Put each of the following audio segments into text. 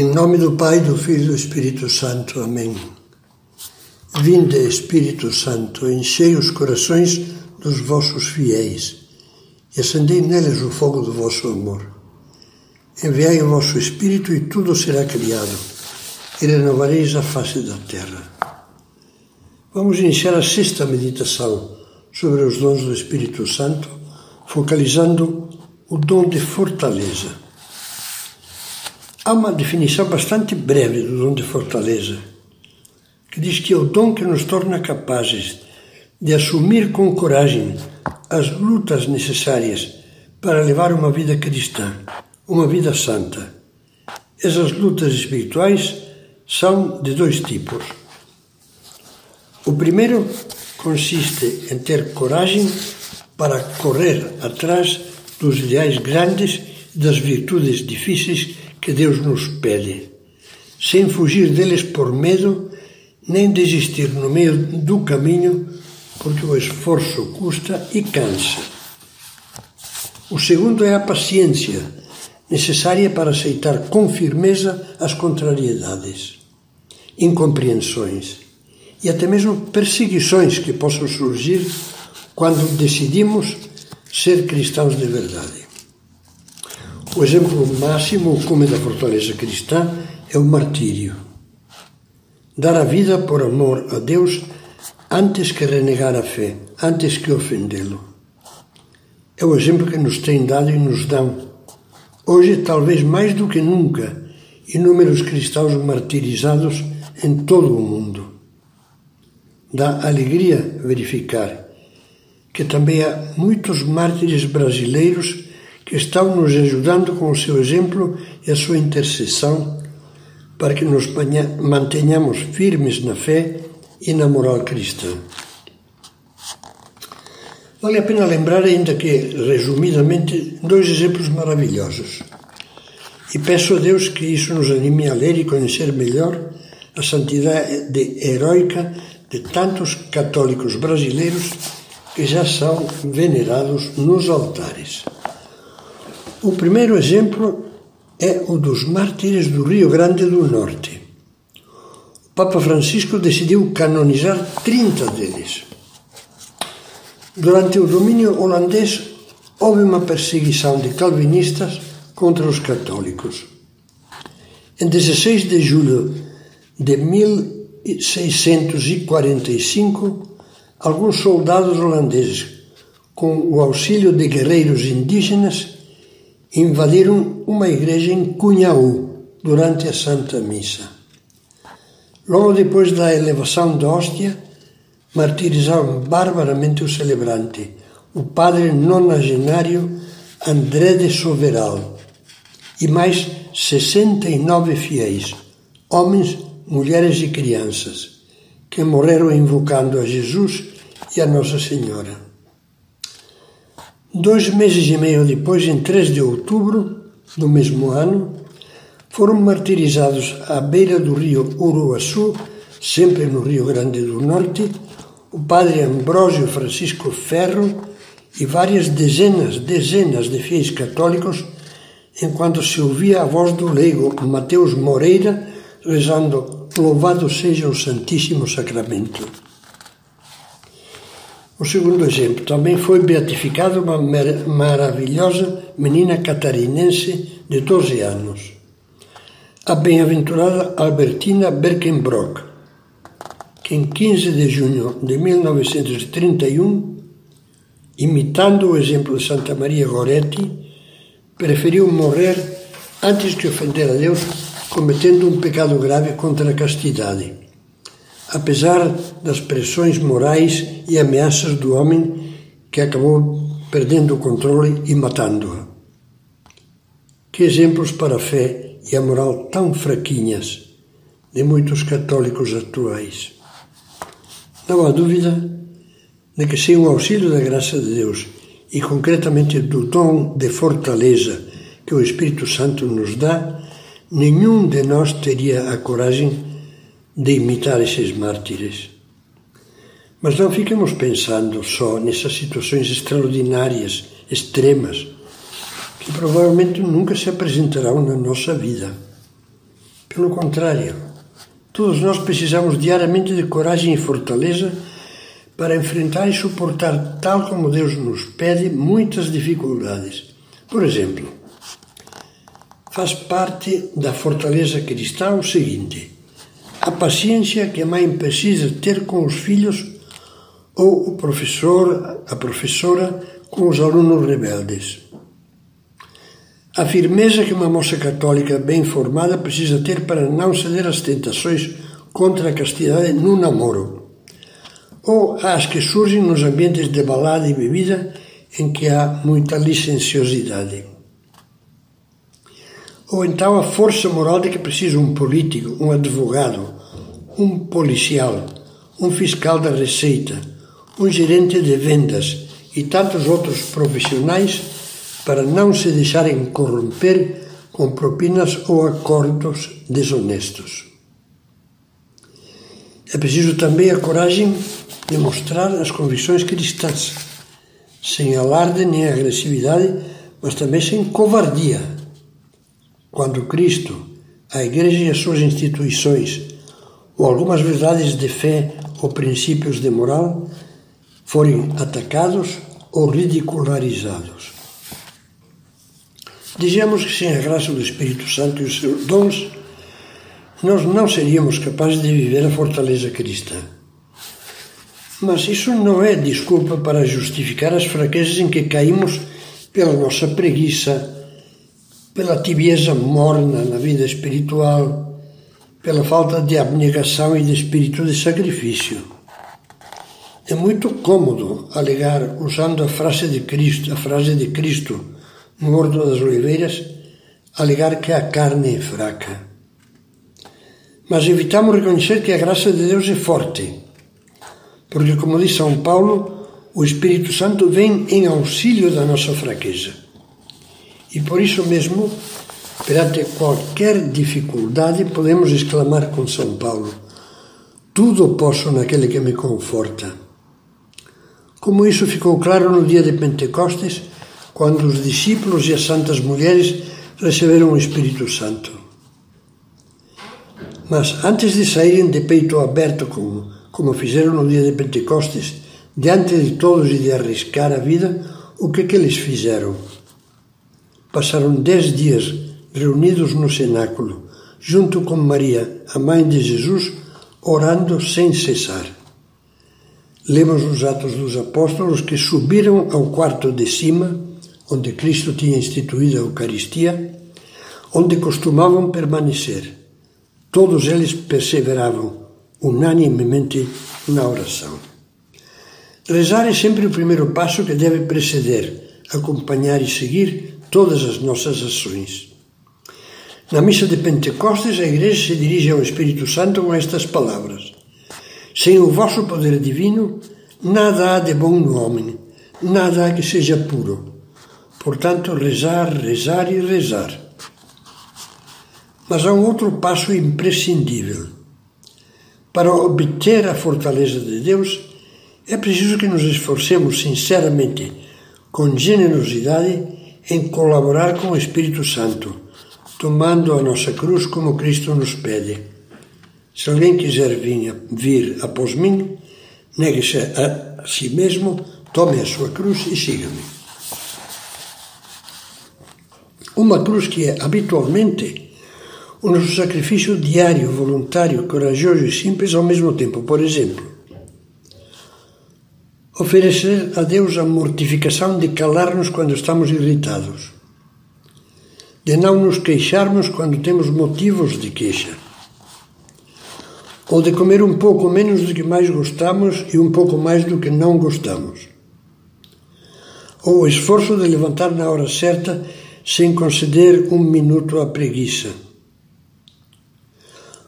Em nome do Pai, do Filho e do Espírito Santo. Amém. Vinde, Espírito Santo, enchei os corações dos vossos fiéis e acendei neles o fogo do vosso amor. Enviai o vosso Espírito e tudo será criado, e renovareis a face da terra. Vamos iniciar a sexta meditação sobre os dons do Espírito Santo, focalizando o dom de fortaleza. Há uma definição bastante breve do dom de fortaleza, que diz que é o dom que nos torna capazes de assumir com coragem as lutas necessárias para levar uma vida cristã, uma vida santa. Essas lutas espirituais são de dois tipos. O primeiro consiste em ter coragem para correr atrás dos ideais grandes e das virtudes difíceis que Deus nos pede, sem fugir deles por medo, nem desistir no meio do caminho, porque o esforço custa e cansa. O segundo é a paciência, necessária para aceitar com firmeza as contrariedades, incompreensões e até mesmo perseguições que possam surgir quando decidimos ser cristãos de verdade. O exemplo máximo, como da fortaleza cristã, é o martírio. Dar a vida por amor a Deus antes que renegar a fé, antes que ofendê-lo. É o exemplo que nos tem dado e nos dão. Hoje, talvez mais do que nunca, inúmeros cristãos martirizados em todo o mundo. Dá alegria verificar que também há muitos mártires brasileiros que estão nos ajudando com o seu exemplo e a sua intercessão para que nos mantenhamos firmes na fé e na moral cristã. Vale a pena lembrar ainda que, resumidamente, dois exemplos maravilhosos. E peço a Deus que isso nos anime a ler e conhecer melhor a santidade heroica de tantos católicos brasileiros que já são venerados nos altares. O primeiro exemplo é o dos mártires do Rio Grande do Norte. O Papa Francisco decidiu canonizar 30 deles. Durante o domínio holandês, houve uma perseguição de calvinistas contra os católicos. Em 16 de julho de 1645, alguns soldados holandeses, com o auxílio de guerreiros indígenas, invadiram uma igreja em Cunhaú durante a Santa Missa. Logo depois da elevação da hóstia, martirizaram barbaramente o celebrante, o padre nonagenário André de Soveral, e mais 69 fiéis, homens, mulheres e crianças que morreram invocando a Jesus e a Nossa Senhora. Dois meses e meio depois, em 3 de outubro do mesmo ano, foram martirizados à beira do rio Uruaçu, sempre no Rio Grande do Norte, o padre Ambrósio Francisco Ferro e várias dezenas, dezenas de fiéis católicos, enquanto se ouvia a voz do leigo Mateus Moreira rezando Louvado seja o Santíssimo Sacramento. O segundo exemplo, também foi beatificada uma maravilhosa menina catarinense de 12 anos, a bem-aventurada Albertina Berkenbrock, que em 15 de junho de 1931, imitando o exemplo de Santa Maria Goretti, preferiu morrer antes que ofender a Deus cometendo um pecado grave contra a castidade. Apesar das pressões morais e ameaças do homem que acabou perdendo o controle e matando-a. Que exemplos para a fé e a moral tão fraquinhas de muitos católicos atuais. Não há dúvida de que sem o auxílio da graça de Deus e concretamente do dom de fortaleza que o Espírito Santo nos dá, nenhum de nós teria a coragem de imitar esses mártires. Mas não fiquemos pensando só nessas situações extraordinárias, extremas, que provavelmente nunca se apresentarão na nossa vida. Pelo contrário, todos nós precisamos diariamente de coragem e fortaleza para enfrentar e suportar, tal como Deus nos pede, muitas dificuldades. Por exemplo, faz parte da fortaleza cristã o seguinte: a paciência que a mãe precisa ter com os filhos ou o professor, a professora com os alunos rebeldes. A firmeza que uma moça católica bem formada precisa ter para não ceder às tentações contra a castidade no namoro, ou às que surgem nos ambientes de balada e bebida em que há muita licenciosidade. Ou então a força moral de que precisa um político, um advogado, um policial, um fiscal da Receita, um gerente de vendas e tantos outros profissionais para não se deixarem corromper com propinas ou acordos desonestos. É preciso também a coragem de mostrar as convicções cristãs, sem alarde nem agressividade, mas também sem covardia. Quando Cristo, a Igreja e as suas instituições, ou algumas verdades de fé ou princípios de moral, forem atacados ou ridicularizados. Dizemos que sem a graça do Espírito Santo e os seus dons, nós não seríamos capazes de viver a fortaleza cristã. Mas isso não é desculpa para justificar as fraquezas em que caímos pela nossa preguiça, pela tibieza morna na vida espiritual, pela falta de abnegação e de espírito de sacrifício. É muito cômodo alegar, usando a frase de Cristo, a frase de Cristo no Horto das Oliveiras, alegar que a carne é fraca. Mas evitamos reconhecer que a graça de Deus é forte, porque, como diz São Paulo, o Espírito Santo vem em auxílio da nossa fraqueza. E por isso mesmo, perante qualquer dificuldade, podemos exclamar com São Paulo: Tudo posso naquele que me conforta. Como isso ficou claro no dia de Pentecostes, quando os discípulos e as santas mulheres receberam o Espírito Santo. Mas antes de saírem de peito aberto, como, como fizeram no dia de Pentecostes, diante de todos e de arriscar a vida, o que que eles fizeram? Passaram dez dias reunidos no cenáculo, junto com Maria, a mãe de Jesus, orando sem cessar. Lemos nos Atos dos Apóstolos que subiram ao quarto de cima, onde Cristo tinha instituído a Eucaristia, onde costumavam permanecer. Todos eles perseveravam unanimemente na oração. Rezar é sempre o primeiro passo que deve preceder, acompanhar e seguir todas as nossas ações. Na missa de Pentecostes, a Igreja se dirige ao Espírito Santo com estas palavras: sem o vosso poder divino, nada há de bom no homem, nada há que seja puro. Portanto, rezar, rezar e rezar. Mas há um outro passo imprescindível. Para obter a fortaleza de Deus, é preciso que nos esforcemos sinceramente, com generosidade, em colaborar com o Espírito Santo, tomando a nossa cruz como Cristo nos pede. Se alguém quiser vir, após mim, negue-se a si mesmo, tome a sua cruz e siga-me. Uma cruz que é habitualmente o nosso sacrifício diário, voluntário, corajoso e simples ao mesmo tempo. Por exemplo, oferecer a Deus a mortificação de calar-nos quando estamos irritados, de não nos queixarmos quando temos motivos de queixa ou de comer um pouco menos do que mais gostamos e um pouco mais do que não gostamos. Ou o esforço de levantar na hora certa sem conceder um minuto à preguiça.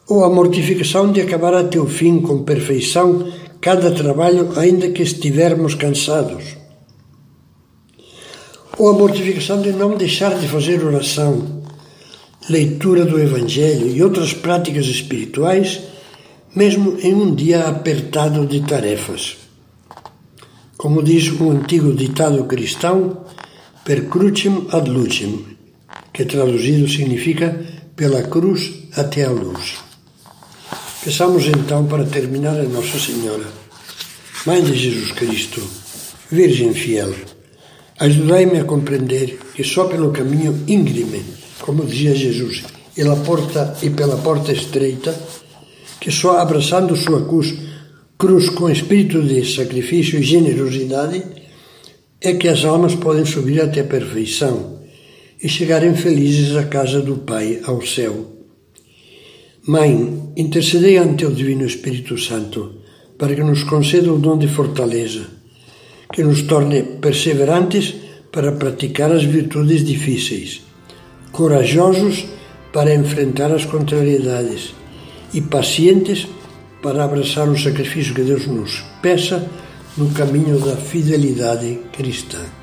Ou a mortificação de acabar até o fim com perfeição cada trabalho, ainda que estivermos cansados. Ou a mortificação de não deixar de fazer oração, leitura do Evangelho e outras práticas espirituais mesmo em um dia apertado de tarefas. Como diz um antigo ditado cristão, per crucem ad lucem, que traduzido significa pela cruz até a luz. Peçamos então para terminar a Nossa Senhora, Mãe de Jesus Cristo, Virgem fiel, ajudai-me a compreender que só pelo caminho íngreme, como dizia Jesus, e pela porta, e pela porta estreita, que só abraçando sua cruz, cruz com espírito de sacrifício e generosidade, é que as almas podem subir até a perfeição e chegarem felizes à casa do Pai, ao céu. Mãe, intercedei ante o Divino Espírito Santo para que nos conceda o dom de fortaleza, que nos torne perseverantes para praticar as virtudes difíceis, corajosos para enfrentar as contrariedades e pacientes para abraçar o sacrifício que Deus nos peça no caminho da fidelidade cristã.